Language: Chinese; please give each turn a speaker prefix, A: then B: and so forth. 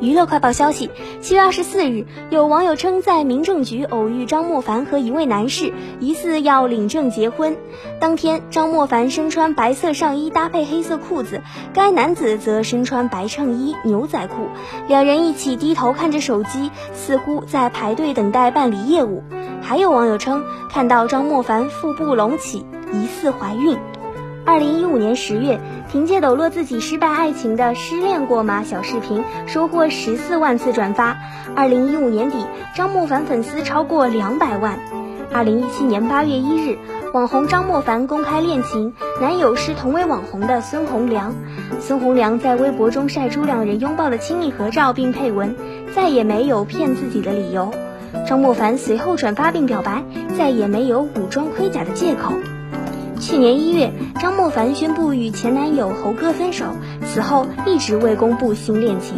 A: 娱乐快报消息：七月二十四日，有网友称在民政局偶遇张莫凡和一位男士，疑似要领证结婚。当天，张莫凡身穿白色上衣搭配黑色裤子，该男子则身穿白衬衣牛仔裤，两人一起低头看着手机，似乎在排队等待办理业务。还有网友称看到张莫凡腹部隆起，疑似怀孕。二零一五年十月，凭借抖落自己失败爱情的“失恋过吗”小视频，收获十四万次转发。二零一五年底，张莫凡粉丝超过两百万。二零一七年八月一日，网红张莫凡公开恋情，男友是同为网红的孙红良。孙红良在微博中晒出两人拥抱的亲密合照，并配文：“再也没有骗自己的理由。”张莫凡随后转发并表白：“再也没有武装盔甲的借口。”去年一月，张沫凡宣布与前男友猴哥分手，此后一直未公布新恋情。